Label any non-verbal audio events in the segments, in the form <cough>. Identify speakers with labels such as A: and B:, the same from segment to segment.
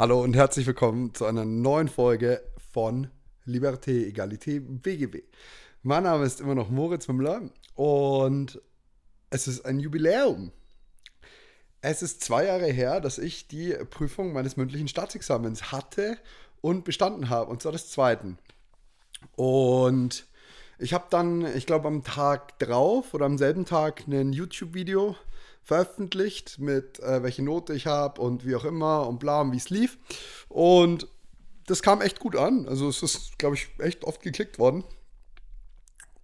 A: Hallo und herzlich willkommen zu einer neuen Folge von Liberté, Egalité, BGB. Mein Name ist immer noch Moritz Müller und es ist ein Jubiläum. Es ist zwei Jahre her, dass ich die Prüfung meines mündlichen Staatsexamens hatte und bestanden habe, und zwar des zweiten. Und ich habe dann, ich glaube, am Tag drauf oder am selben Tag ein YouTube-Video veröffentlicht mit äh, welche Note ich habe und wie auch immer und bla und wie es lief. Und das kam echt gut an. Also es ist, glaube ich, echt oft geklickt worden.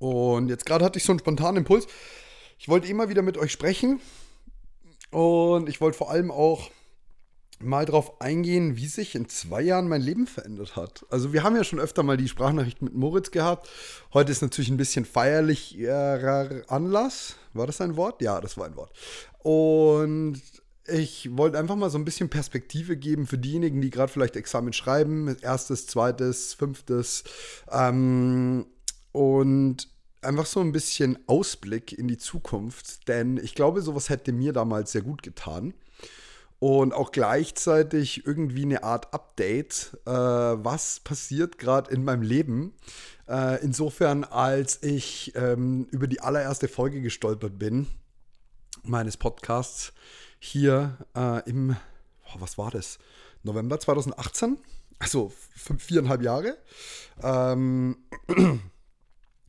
A: Und jetzt gerade hatte ich so einen spontanen Impuls. Ich wollte immer wieder mit euch sprechen. Und ich wollte vor allem auch mal darauf eingehen, wie sich in zwei Jahren mein Leben verändert hat. Also wir haben ja schon öfter mal die Sprachnachricht mit Moritz gehabt. Heute ist natürlich ein bisschen feierlicher Anlass. War das ein Wort? Ja, das war ein Wort. Und ich wollte einfach mal so ein bisschen Perspektive geben für diejenigen, die gerade vielleicht Examen schreiben. Erstes, zweites, fünftes. Ähm, und einfach so ein bisschen Ausblick in die Zukunft. Denn ich glaube, sowas hätte mir damals sehr gut getan und auch gleichzeitig irgendwie eine Art Update, äh, was passiert gerade in meinem Leben. Äh, insofern, als ich ähm, über die allererste Folge gestolpert bin meines Podcasts hier äh, im, oh, was war das? November 2018, also fünf, viereinhalb Jahre. Ähm,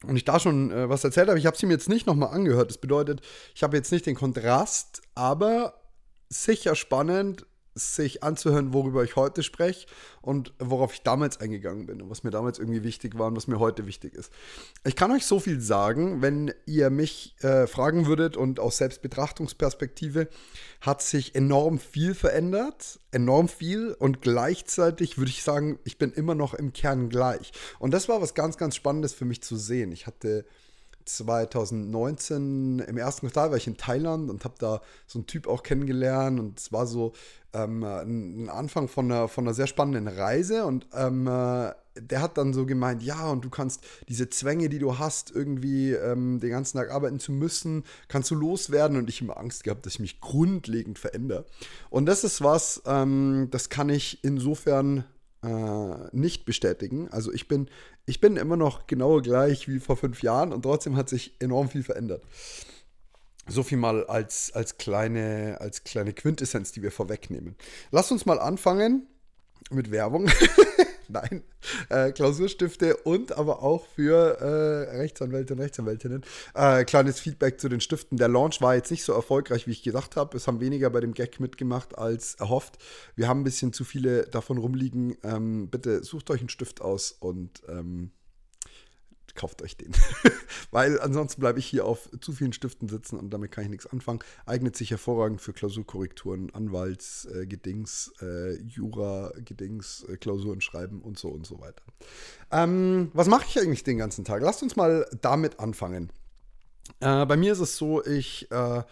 A: und ich da schon äh, was erzählt habe, ich habe sie mir jetzt nicht nochmal angehört. Das bedeutet, ich habe jetzt nicht den Kontrast, aber sicher spannend, sich anzuhören, worüber ich heute spreche und worauf ich damals eingegangen bin und was mir damals irgendwie wichtig war und was mir heute wichtig ist. Ich kann euch so viel sagen, wenn ihr mich äh, fragen würdet und aus Selbstbetrachtungsperspektive hat sich enorm viel verändert, enorm viel und gleichzeitig würde ich sagen, ich bin immer noch im Kern gleich. Und das war was ganz, ganz Spannendes für mich zu sehen. Ich hatte 2019 im ersten Quartal war ich in Thailand und habe da so einen Typ auch kennengelernt und es war so ähm, ein Anfang von einer, von einer sehr spannenden Reise und ähm, äh, der hat dann so gemeint, ja und du kannst diese Zwänge, die du hast, irgendwie ähm, den ganzen Tag arbeiten zu müssen, kannst du loswerden und ich habe Angst gehabt, dass ich mich grundlegend verändere. Und das ist was, ähm, das kann ich insofern äh, nicht bestätigen. Also ich bin, ich bin immer noch genau gleich wie vor fünf Jahren und trotzdem hat sich enorm viel verändert. So viel mal als, als, kleine, als kleine Quintessenz, die wir vorwegnehmen. Lasst uns mal anfangen mit Werbung. <laughs> <laughs> Nein, äh, Klausurstifte und aber auch für äh, Rechtsanwälte und Rechtsanwältinnen. Äh, kleines Feedback zu den Stiften. Der Launch war jetzt nicht so erfolgreich, wie ich gedacht habe. Es haben weniger bei dem Gag mitgemacht als erhofft. Wir haben ein bisschen zu viele davon rumliegen. Ähm, bitte sucht euch einen Stift aus und ähm, kauft euch den. <laughs> Weil ansonsten bleibe ich hier auf zu vielen Stiften sitzen und damit kann ich nichts anfangen. Eignet sich hervorragend für Klausurkorrekturen, Anwaltsgedings, äh, äh, Jura-Gedings, äh, Klausuren schreiben und so und so weiter. Ähm, was mache ich eigentlich den ganzen Tag? Lasst uns mal damit anfangen. Äh, bei mir ist es so, ich äh,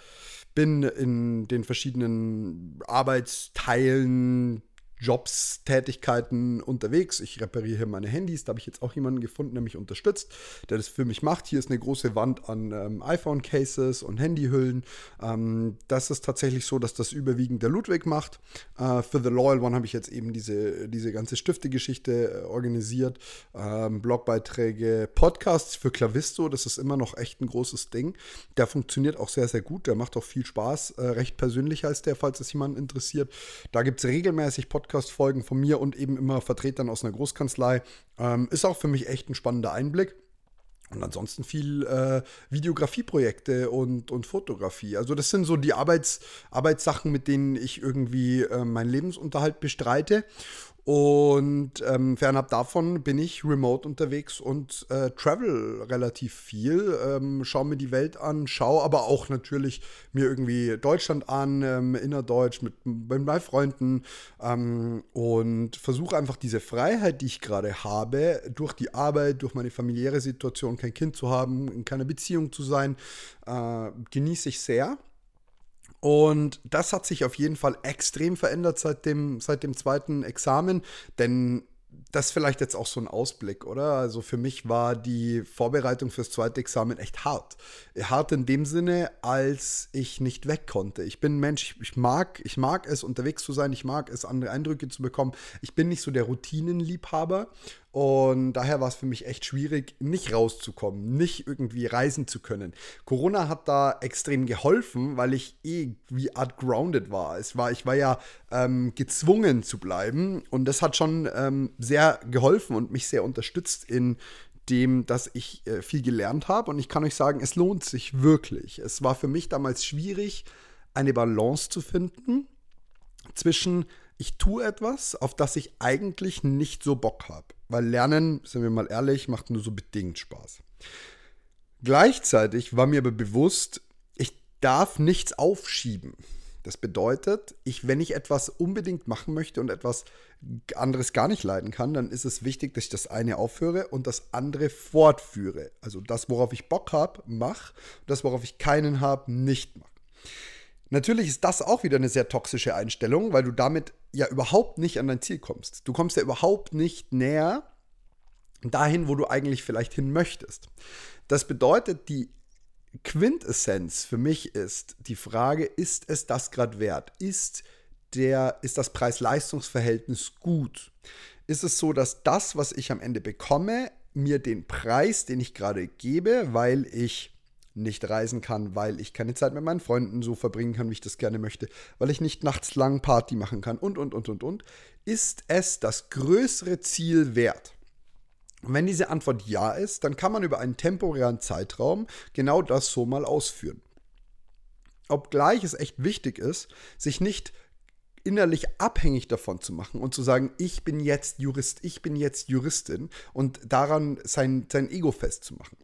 A: bin in den verschiedenen Arbeitsteilen Jobs, Tätigkeiten unterwegs. Ich repariere hier meine Handys. Da habe ich jetzt auch jemanden gefunden, der mich unterstützt, der das für mich macht. Hier ist eine große Wand an ähm, iPhone-Cases und Handyhüllen. Ähm, das ist tatsächlich so, dass das überwiegend der Ludwig macht. Äh, für The Loyal One habe ich jetzt eben diese, diese ganze Stifte-Geschichte äh, organisiert. Ähm, Blogbeiträge, Podcasts für Clavisto. Das ist immer noch echt ein großes Ding. Der funktioniert auch sehr, sehr gut. Der macht auch viel Spaß. Äh, recht persönlich als der, falls es jemanden interessiert. Da gibt es regelmäßig Podcasts Podcast-Folgen von mir und eben immer Vertretern aus einer Großkanzlei. Ähm, ist auch für mich echt ein spannender Einblick. Und ansonsten viel äh, Videografieprojekte und, und Fotografie. Also das sind so die Arbeits, Arbeitssachen, mit denen ich irgendwie äh, meinen Lebensunterhalt bestreite. Und ähm, fernab davon bin ich remote unterwegs und äh, travel relativ viel, ähm, schaue mir die Welt an, schaue aber auch natürlich mir irgendwie Deutschland an, ähm, innerdeutsch mit, meinen Freunden ähm, und versuche einfach diese Freiheit, die ich gerade habe, durch die Arbeit, durch meine familiäre Situation, kein Kind zu haben, in keiner Beziehung zu sein, äh, genieße ich sehr. Und das hat sich auf jeden Fall extrem verändert seit dem, seit dem zweiten Examen, denn das ist vielleicht jetzt auch so ein Ausblick, oder? Also für mich war die Vorbereitung fürs zweite Examen echt hart. Hart in dem Sinne, als ich nicht weg konnte. Ich bin Mensch, ich mag, ich mag es, unterwegs zu sein, ich mag es, andere Eindrücke zu bekommen. Ich bin nicht so der Routinenliebhaber und daher war es für mich echt schwierig, nicht rauszukommen, nicht irgendwie reisen zu können. Corona hat da extrem geholfen, weil ich eh wie Art grounded war. Es war ich war ja ähm, gezwungen zu bleiben und das hat schon ähm, sehr geholfen und mich sehr unterstützt in dem, dass ich äh, viel gelernt habe. Und ich kann euch sagen, es lohnt sich wirklich. Es war für mich damals schwierig, eine Balance zu finden zwischen ich tue etwas, auf das ich eigentlich nicht so Bock habe. Weil Lernen, sind wir mal ehrlich, macht nur so bedingt Spaß. Gleichzeitig war mir aber bewusst, ich darf nichts aufschieben. Das bedeutet, ich, wenn ich etwas unbedingt machen möchte und etwas anderes gar nicht leiden kann, dann ist es wichtig, dass ich das eine aufhöre und das andere fortführe. Also das, worauf ich Bock habe, mache, das, worauf ich keinen habe, nicht mache. Natürlich ist das auch wieder eine sehr toxische Einstellung, weil du damit ja überhaupt nicht an dein Ziel kommst. Du kommst ja überhaupt nicht näher dahin, wo du eigentlich vielleicht hin möchtest. Das bedeutet, die Quintessenz für mich ist die Frage, ist es das gerade wert? Ist, der, ist das Preis-Leistungs-Verhältnis gut? Ist es so, dass das, was ich am Ende bekomme, mir den Preis, den ich gerade gebe, weil ich nicht reisen kann, weil ich keine Zeit mit meinen Freunden so verbringen kann, wie ich das gerne möchte, weil ich nicht nachts lang Party machen kann und, und, und, und, und, ist es das größere Ziel wert? Und wenn diese Antwort ja ist, dann kann man über einen temporären Zeitraum genau das so mal ausführen. Obgleich es echt wichtig ist, sich nicht innerlich abhängig davon zu machen und zu sagen, ich bin jetzt Jurist, ich bin jetzt Juristin und daran sein, sein Ego festzumachen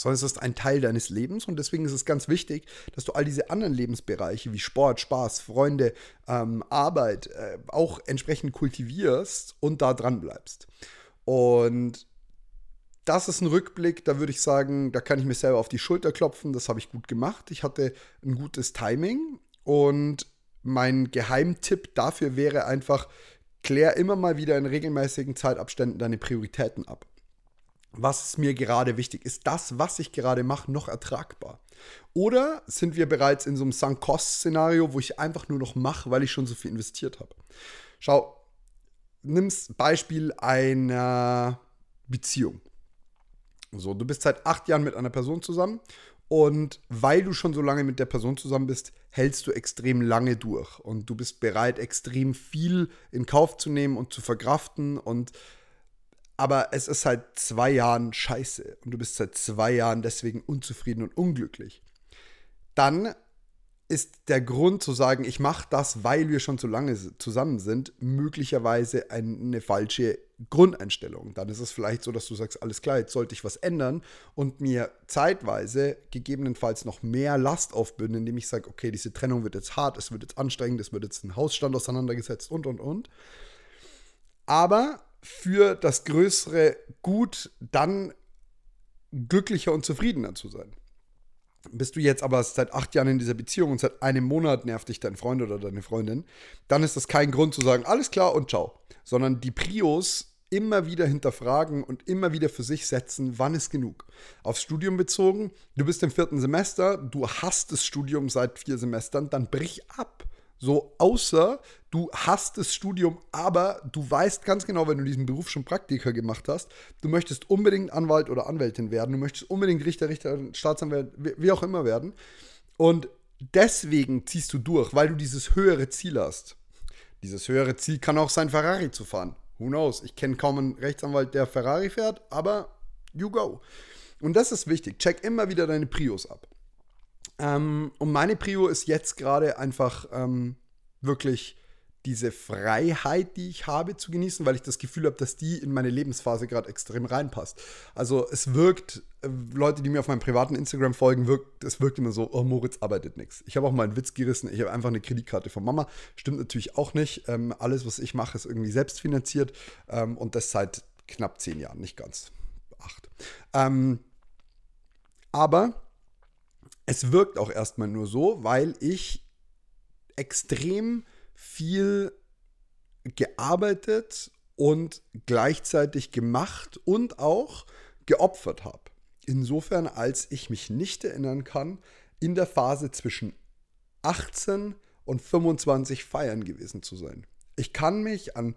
A: sondern es ist ein Teil deines Lebens und deswegen ist es ganz wichtig, dass du all diese anderen Lebensbereiche wie Sport, Spaß, Freunde, ähm, Arbeit äh, auch entsprechend kultivierst und da dran bleibst. Und das ist ein Rückblick, da würde ich sagen, da kann ich mir selber auf die Schulter klopfen, das habe ich gut gemacht. Ich hatte ein gutes Timing und mein Geheimtipp dafür wäre einfach, klär immer mal wieder in regelmäßigen Zeitabständen deine Prioritäten ab was ist mir gerade wichtig? Ist das, was ich gerade mache, noch ertragbar? Oder sind wir bereits in so einem Sunk-Cost-Szenario, wo ich einfach nur noch mache, weil ich schon so viel investiert habe? Schau, nimm's Beispiel einer Beziehung. So, du bist seit acht Jahren mit einer Person zusammen und weil du schon so lange mit der Person zusammen bist, hältst du extrem lange durch und du bist bereit, extrem viel in Kauf zu nehmen und zu verkraften und aber es ist seit zwei Jahren scheiße und du bist seit zwei Jahren deswegen unzufrieden und unglücklich, dann ist der Grund zu sagen, ich mache das, weil wir schon so lange zusammen sind, möglicherweise eine falsche Grundeinstellung. Dann ist es vielleicht so, dass du sagst, alles klar, jetzt sollte ich was ändern und mir zeitweise gegebenenfalls noch mehr Last aufbünden, indem ich sage, okay, diese Trennung wird jetzt hart, es wird jetzt anstrengend, es wird jetzt ein Hausstand auseinandergesetzt und, und, und. Aber für das größere Gut dann glücklicher und zufriedener zu sein. Bist du jetzt aber seit acht Jahren in dieser Beziehung und seit einem Monat nervt dich dein Freund oder deine Freundin, dann ist das kein Grund zu sagen, alles klar und ciao. Sondern die Prios immer wieder hinterfragen und immer wieder für sich setzen, wann ist genug. Aufs Studium bezogen, du bist im vierten Semester, du hast das Studium seit vier Semestern, dann brich ab. So, außer du hast das Studium, aber du weißt ganz genau, wenn du diesen Beruf schon Praktiker gemacht hast, du möchtest unbedingt Anwalt oder Anwältin werden, du möchtest unbedingt Richter, Richter, Staatsanwalt, wie auch immer werden. Und deswegen ziehst du durch, weil du dieses höhere Ziel hast. Dieses höhere Ziel kann auch sein, Ferrari zu fahren. Who knows? Ich kenne kaum einen Rechtsanwalt, der Ferrari fährt, aber you go. Und das ist wichtig. Check immer wieder deine Prios ab. Ähm, und meine Prio ist jetzt gerade einfach ähm, wirklich diese Freiheit, die ich habe, zu genießen, weil ich das Gefühl habe, dass die in meine Lebensphase gerade extrem reinpasst. Also es wirkt, äh, Leute, die mir auf meinem privaten Instagram folgen, wirkt, es wirkt immer so, oh, Moritz arbeitet nichts. Ich habe auch mal einen Witz gerissen, ich habe einfach eine Kreditkarte von Mama. Stimmt natürlich auch nicht. Ähm, alles, was ich mache, ist irgendwie selbstfinanziert ähm, und das seit knapp zehn Jahren, nicht ganz acht. Ähm, aber es wirkt auch erstmal nur so, weil ich extrem viel gearbeitet und gleichzeitig gemacht und auch geopfert habe. Insofern, als ich mich nicht erinnern kann, in der Phase zwischen 18 und 25 feiern gewesen zu sein. Ich kann mich an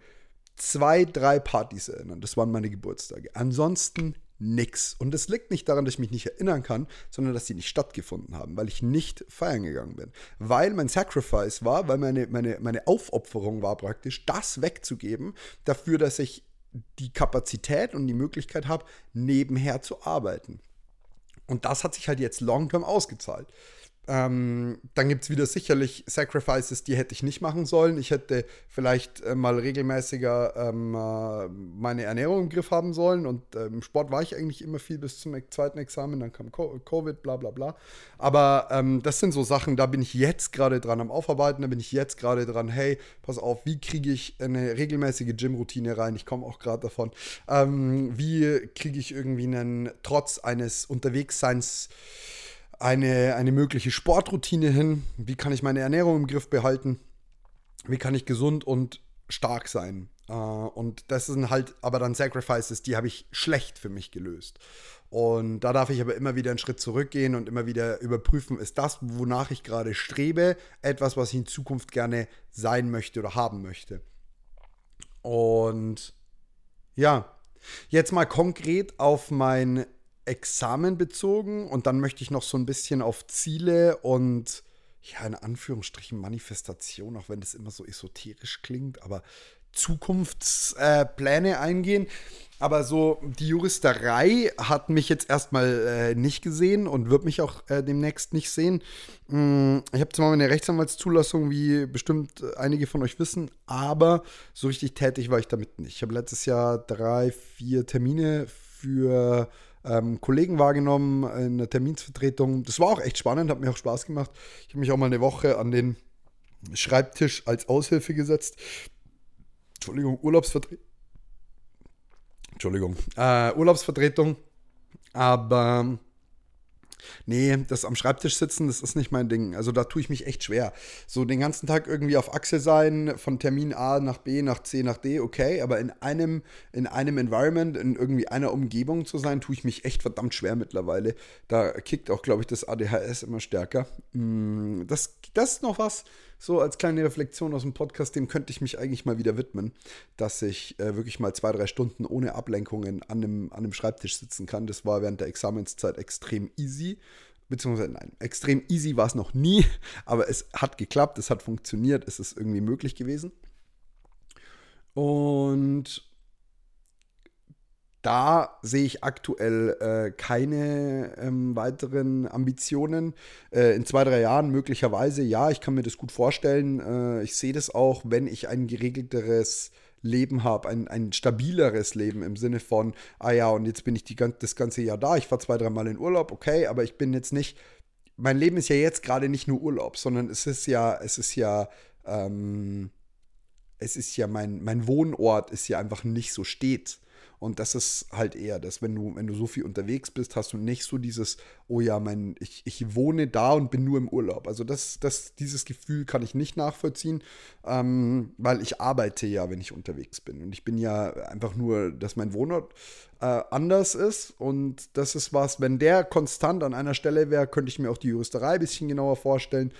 A: zwei, drei Partys erinnern. Das waren meine Geburtstage. Ansonsten nix. Und das liegt nicht daran, dass ich mich nicht erinnern kann, sondern dass sie nicht stattgefunden haben, weil ich nicht feiern gegangen bin. Weil mein Sacrifice war, weil meine, meine, meine Aufopferung war praktisch, das wegzugeben, dafür, dass ich die Kapazität und die Möglichkeit habe, nebenher zu arbeiten. Und das hat sich halt jetzt long-term ausgezahlt. Ähm, dann gibt es wieder sicherlich Sacrifices, die hätte ich nicht machen sollen. Ich hätte vielleicht äh, mal regelmäßiger ähm, äh, meine Ernährung im Griff haben sollen. Und äh, im Sport war ich eigentlich immer viel bis zum zweiten Examen. Dann kam Covid, bla bla bla. Aber ähm, das sind so Sachen, da bin ich jetzt gerade dran am Aufarbeiten. Da bin ich jetzt gerade dran, hey, pass auf, wie kriege ich eine regelmäßige Gym-Routine rein? Ich komme auch gerade davon. Ähm, wie kriege ich irgendwie einen, trotz eines Unterwegsseins, eine, eine mögliche Sportroutine hin? Wie kann ich meine Ernährung im Griff behalten? Wie kann ich gesund und stark sein? Äh, und das sind halt aber dann Sacrifices, die habe ich schlecht für mich gelöst. Und da darf ich aber immer wieder einen Schritt zurückgehen und immer wieder überprüfen, ist das, wonach ich gerade strebe, etwas, was ich in Zukunft gerne sein möchte oder haben möchte. Und ja, jetzt mal konkret auf mein Examen bezogen und dann möchte ich noch so ein bisschen auf Ziele und ja, in Anführungsstrichen Manifestation, auch wenn das immer so esoterisch klingt, aber Zukunftspläne äh, eingehen. Aber so die Juristerei hat mich jetzt erstmal äh, nicht gesehen und wird mich auch äh, demnächst nicht sehen. Mm, ich habe zwar meine Rechtsanwaltszulassung, wie bestimmt einige von euch wissen, aber so richtig tätig war ich damit nicht. Ich habe letztes Jahr drei, vier Termine für ähm, Kollegen wahrgenommen in der Terminsvertretung. Das war auch echt spannend, hat mir auch Spaß gemacht. Ich habe mich auch mal eine Woche an den Schreibtisch als Aushilfe gesetzt. Entschuldigung, Urlaubsvertretung. Entschuldigung, äh, Urlaubsvertretung. Aber Nee, das am Schreibtisch sitzen, das ist nicht mein Ding. Also da tue ich mich echt schwer. So den ganzen Tag irgendwie auf Achse sein, von Termin A nach B, nach C, nach D, okay, aber in einem, in einem Environment, in irgendwie einer Umgebung zu sein, tue ich mich echt verdammt schwer mittlerweile. Da kickt auch, glaube ich, das ADHS immer stärker. Mm, das, das ist noch was, so als kleine Reflexion aus dem Podcast, dem könnte ich mich eigentlich mal wieder widmen, dass ich äh, wirklich mal zwei, drei Stunden ohne Ablenkungen an einem, an einem Schreibtisch sitzen kann. Das war während der Examenszeit extrem easy. Beziehungsweise nein, extrem easy war es noch nie, <laughs> aber es hat geklappt, es hat funktioniert, es ist irgendwie möglich gewesen. Und da sehe ich aktuell äh, keine ähm, weiteren Ambitionen. Äh, in zwei, drei Jahren möglicherweise, ja, ich kann mir das gut vorstellen. Äh, ich sehe das auch, wenn ich ein geregelteres Leben habe, ein, ein stabileres Leben im Sinne von, ah ja, und jetzt bin ich die, das ganze Jahr da, ich fahre zwei, dreimal in Urlaub, okay, aber ich bin jetzt nicht, mein Leben ist ja jetzt gerade nicht nur Urlaub, sondern es ist ja, es ist ja, ähm, es ist ja mein, mein Wohnort ist ja einfach nicht so stets. Und das ist halt eher das, wenn du, wenn du so viel unterwegs bist, hast du nicht so dieses, oh ja, mein, ich, ich wohne da und bin nur im Urlaub. Also das, das, dieses Gefühl kann ich nicht nachvollziehen, ähm, weil ich arbeite ja, wenn ich unterwegs bin. Und ich bin ja einfach nur, dass mein Wohnort äh, anders ist. Und das ist was, wenn der konstant an einer Stelle wäre, könnte ich mir auch die Juristerei ein bisschen genauer vorstellen.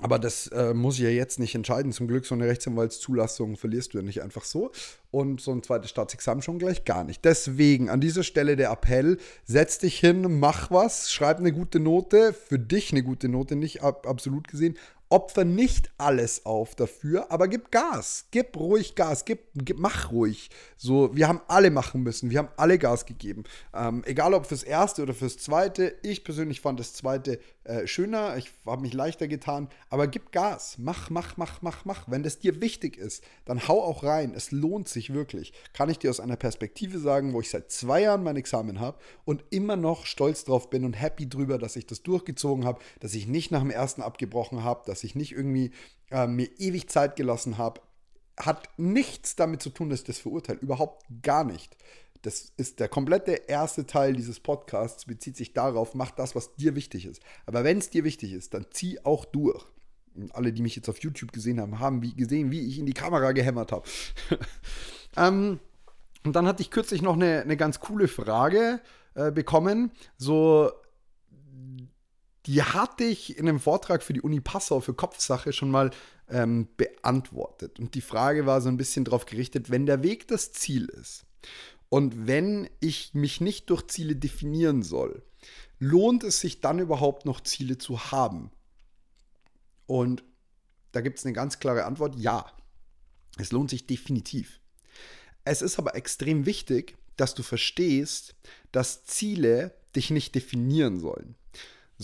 A: Aber das äh, muss ich ja jetzt nicht entscheiden. Zum Glück, so eine Rechtsanwaltszulassung verlierst du ja nicht einfach so. Und so ein zweites Staatsexamen schon gleich gar nicht. Deswegen an dieser Stelle der Appell: setz dich hin, mach was, schreib eine gute Note. Für dich eine gute Note, nicht ab, absolut gesehen. Opfer nicht alles auf dafür, aber gib Gas. Gib ruhig Gas. Gib, gib mach ruhig. So, wir haben alle machen müssen. Wir haben alle Gas gegeben. Ähm, egal ob fürs erste oder fürs zweite. Ich persönlich fand das zweite äh, schöner. Ich habe mich leichter getan. Aber gib Gas. Mach, mach, mach, mach, mach. Wenn das dir wichtig ist, dann hau auch rein. Es lohnt sich wirklich. Kann ich dir aus einer Perspektive sagen, wo ich seit zwei Jahren mein Examen habe und immer noch stolz drauf bin und happy drüber, dass ich das durchgezogen habe, dass ich nicht nach dem ersten abgebrochen habe, dass ich nicht irgendwie äh, mir ewig Zeit gelassen habe, hat nichts damit zu tun, dass ich das verurteile. Überhaupt gar nicht. Das ist der komplette erste Teil dieses Podcasts, bezieht sich darauf, mach das, was dir wichtig ist. Aber wenn es dir wichtig ist, dann zieh auch durch. Und alle, die mich jetzt auf YouTube gesehen haben, haben wie, gesehen, wie ich in die Kamera gehämmert habe. <laughs> Ähm, und dann hatte ich kürzlich noch eine, eine ganz coole Frage äh, bekommen. So, die hatte ich in einem Vortrag für die Uni Passau für Kopfsache schon mal ähm, beantwortet. Und die Frage war so ein bisschen darauf gerichtet, wenn der Weg das Ziel ist und wenn ich mich nicht durch Ziele definieren soll, lohnt es sich dann überhaupt noch Ziele zu haben? Und da gibt es eine ganz klare Antwort, ja. Es lohnt sich definitiv. Es ist aber extrem wichtig, dass du verstehst, dass Ziele dich nicht definieren sollen.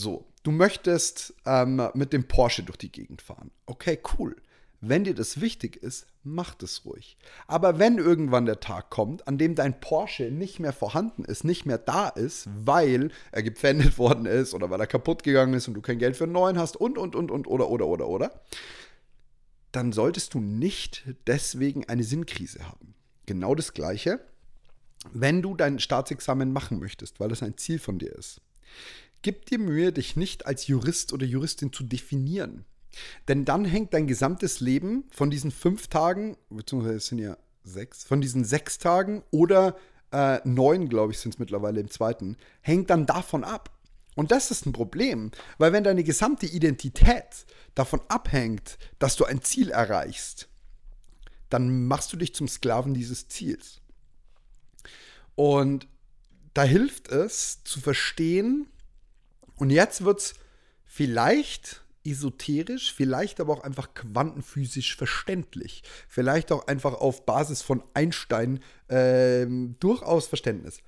A: So, du möchtest ähm, mit dem Porsche durch die Gegend fahren. Okay, cool. Wenn dir das wichtig ist, mach das ruhig. Aber wenn irgendwann der Tag kommt, an dem dein Porsche nicht mehr vorhanden ist, nicht mehr da ist, weil er gepfändet <laughs> worden ist oder weil er kaputt gegangen ist und du kein Geld für einen neuen hast und, und, und, und, oder, oder, oder, oder, dann solltest du nicht deswegen eine Sinnkrise haben. Genau das Gleiche, wenn du dein Staatsexamen machen möchtest, weil das ein Ziel von dir ist. Gib dir Mühe, dich nicht als Jurist oder Juristin zu definieren. Denn dann hängt dein gesamtes Leben von diesen fünf Tagen, beziehungsweise es sind ja sechs, von diesen sechs Tagen oder äh, neun, glaube ich, sind es mittlerweile im zweiten, hängt dann davon ab. Und das ist ein Problem, weil wenn deine gesamte Identität davon abhängt, dass du ein Ziel erreichst, dann machst du dich zum Sklaven dieses Ziels. Und da hilft es zu verstehen, und jetzt wird es vielleicht esoterisch, vielleicht aber auch einfach quantenphysisch verständlich. Vielleicht auch einfach auf Basis von Einstein äh, durchaus Verständnis.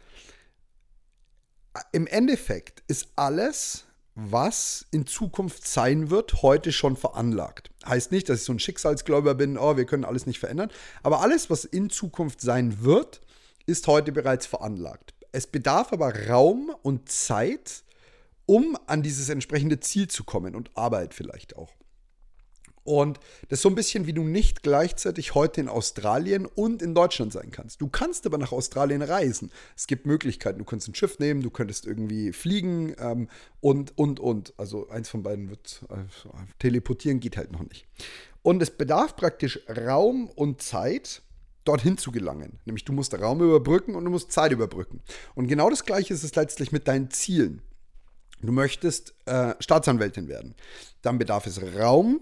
A: Im Endeffekt ist alles, was in Zukunft sein wird, heute schon veranlagt. Heißt nicht, dass ich so ein Schicksalsgläuber bin, oh, wir können alles nicht verändern. Aber alles, was in Zukunft sein wird, ist heute bereits veranlagt. Es bedarf aber Raum und Zeit, um an dieses entsprechende Ziel zu kommen und Arbeit vielleicht auch. Und das ist so ein bisschen, wie du nicht gleichzeitig heute in Australien und in Deutschland sein kannst. Du kannst aber nach Australien reisen. Es gibt Möglichkeiten. Du könntest ein Schiff nehmen, du könntest irgendwie fliegen ähm, und, und, und. Also eins von beiden wird äh, teleportieren, geht halt noch nicht. Und es bedarf praktisch Raum und Zeit, dorthin zu gelangen. Nämlich du musst Raum überbrücken und du musst Zeit überbrücken. Und genau das Gleiche ist es letztlich mit deinen Zielen. Du möchtest äh, Staatsanwältin werden. Dann bedarf es Raum,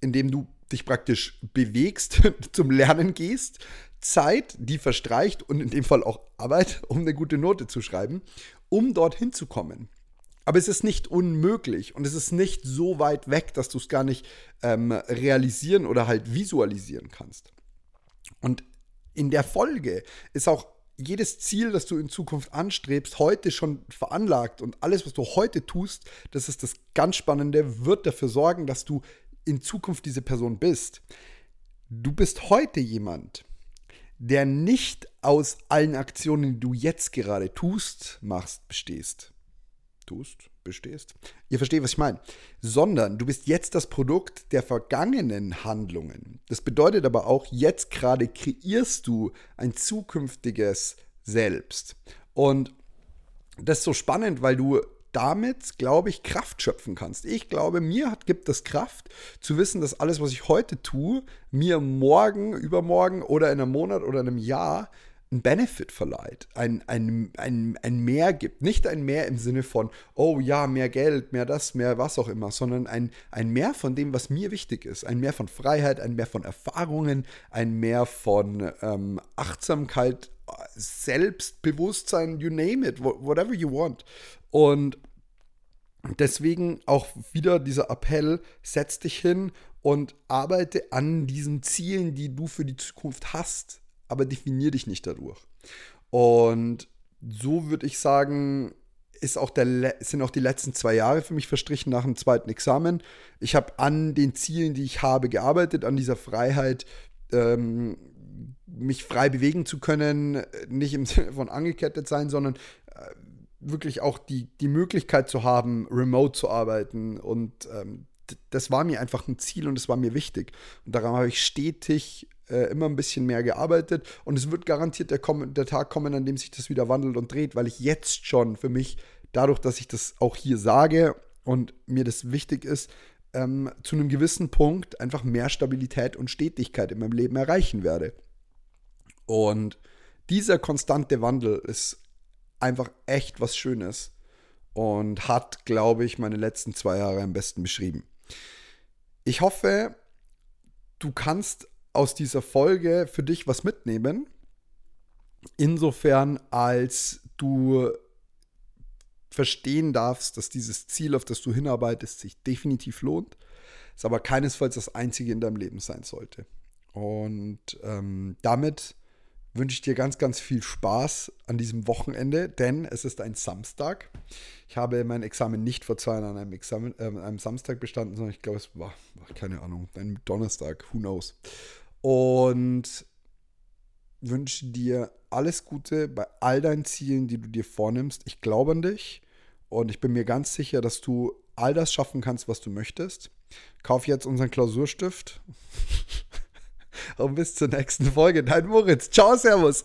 A: in dem du dich praktisch bewegst, <laughs> zum Lernen gehst, Zeit, die verstreicht und in dem Fall auch Arbeit, <laughs> um eine gute Note zu schreiben, um dorthin zu kommen. Aber es ist nicht unmöglich und es ist nicht so weit weg, dass du es gar nicht ähm, realisieren oder halt visualisieren kannst. Und in der Folge ist auch jedes Ziel, das du in Zukunft anstrebst, heute schon veranlagt und alles, was du heute tust, das ist das ganz Spannende, wird dafür sorgen, dass du in Zukunft diese Person bist. Du bist heute jemand, der nicht aus allen Aktionen, die du jetzt gerade tust, machst, bestehst. Tust, bestehst. Ihr versteht, was ich meine. Sondern du bist jetzt das Produkt der vergangenen Handlungen. Das bedeutet aber auch, jetzt gerade kreierst du ein zukünftiges Selbst. Und das ist so spannend, weil du damit, glaube ich, Kraft schöpfen kannst. Ich glaube, mir hat, gibt es Kraft zu wissen, dass alles, was ich heute tue, mir morgen, übermorgen oder in einem Monat oder in einem Jahr ein Benefit verleiht, ein, ein, ein, ein Mehr gibt. Nicht ein Mehr im Sinne von, oh ja, mehr Geld, mehr das, mehr was auch immer, sondern ein, ein Mehr von dem, was mir wichtig ist. Ein Mehr von Freiheit, ein Mehr von Erfahrungen, ein Mehr von ähm, Achtsamkeit, Selbstbewusstsein, you name it, whatever you want. Und deswegen auch wieder dieser Appell, setz dich hin und arbeite an diesen Zielen, die du für die Zukunft hast aber definier dich nicht dadurch. Und so würde ich sagen, ist auch der, sind auch die letzten zwei Jahre für mich verstrichen nach dem zweiten Examen. Ich habe an den Zielen, die ich habe, gearbeitet, an dieser Freiheit, ähm, mich frei bewegen zu können, nicht im <laughs> Sinne von angekettet sein, sondern äh, wirklich auch die, die Möglichkeit zu haben, remote zu arbeiten. Und ähm, das war mir einfach ein Ziel und es war mir wichtig. Und daran habe ich stetig äh, immer ein bisschen mehr gearbeitet und es wird garantiert der, der Tag kommen, an dem sich das wieder wandelt und dreht, weil ich jetzt schon für mich, dadurch, dass ich das auch hier sage und mir das wichtig ist, ähm, zu einem gewissen Punkt einfach mehr Stabilität und Stetigkeit in meinem Leben erreichen werde. Und dieser konstante Wandel ist einfach echt was Schönes und hat, glaube ich, meine letzten zwei Jahre am besten beschrieben. Ich hoffe, du kannst aus dieser Folge für dich was mitnehmen. Insofern, als du verstehen darfst, dass dieses Ziel, auf das du hinarbeitest, sich definitiv lohnt, es aber keinesfalls das einzige in deinem Leben sein sollte. Und ähm, damit wünsche ich dir ganz, ganz viel Spaß an diesem Wochenende, denn es ist ein Samstag. Ich habe mein Examen nicht vor zwei Jahren an einem, Examen, äh, einem Samstag bestanden, sondern ich glaube, es war, keine Ahnung, ein Donnerstag, who knows. Und wünsche dir alles Gute bei all deinen Zielen, die du dir vornimmst. Ich glaube an dich und ich bin mir ganz sicher, dass du all das schaffen kannst, was du möchtest. Kauf jetzt unseren Klausurstift. <laughs> und bis zur nächsten Folge. Dein Moritz. Ciao, Servus.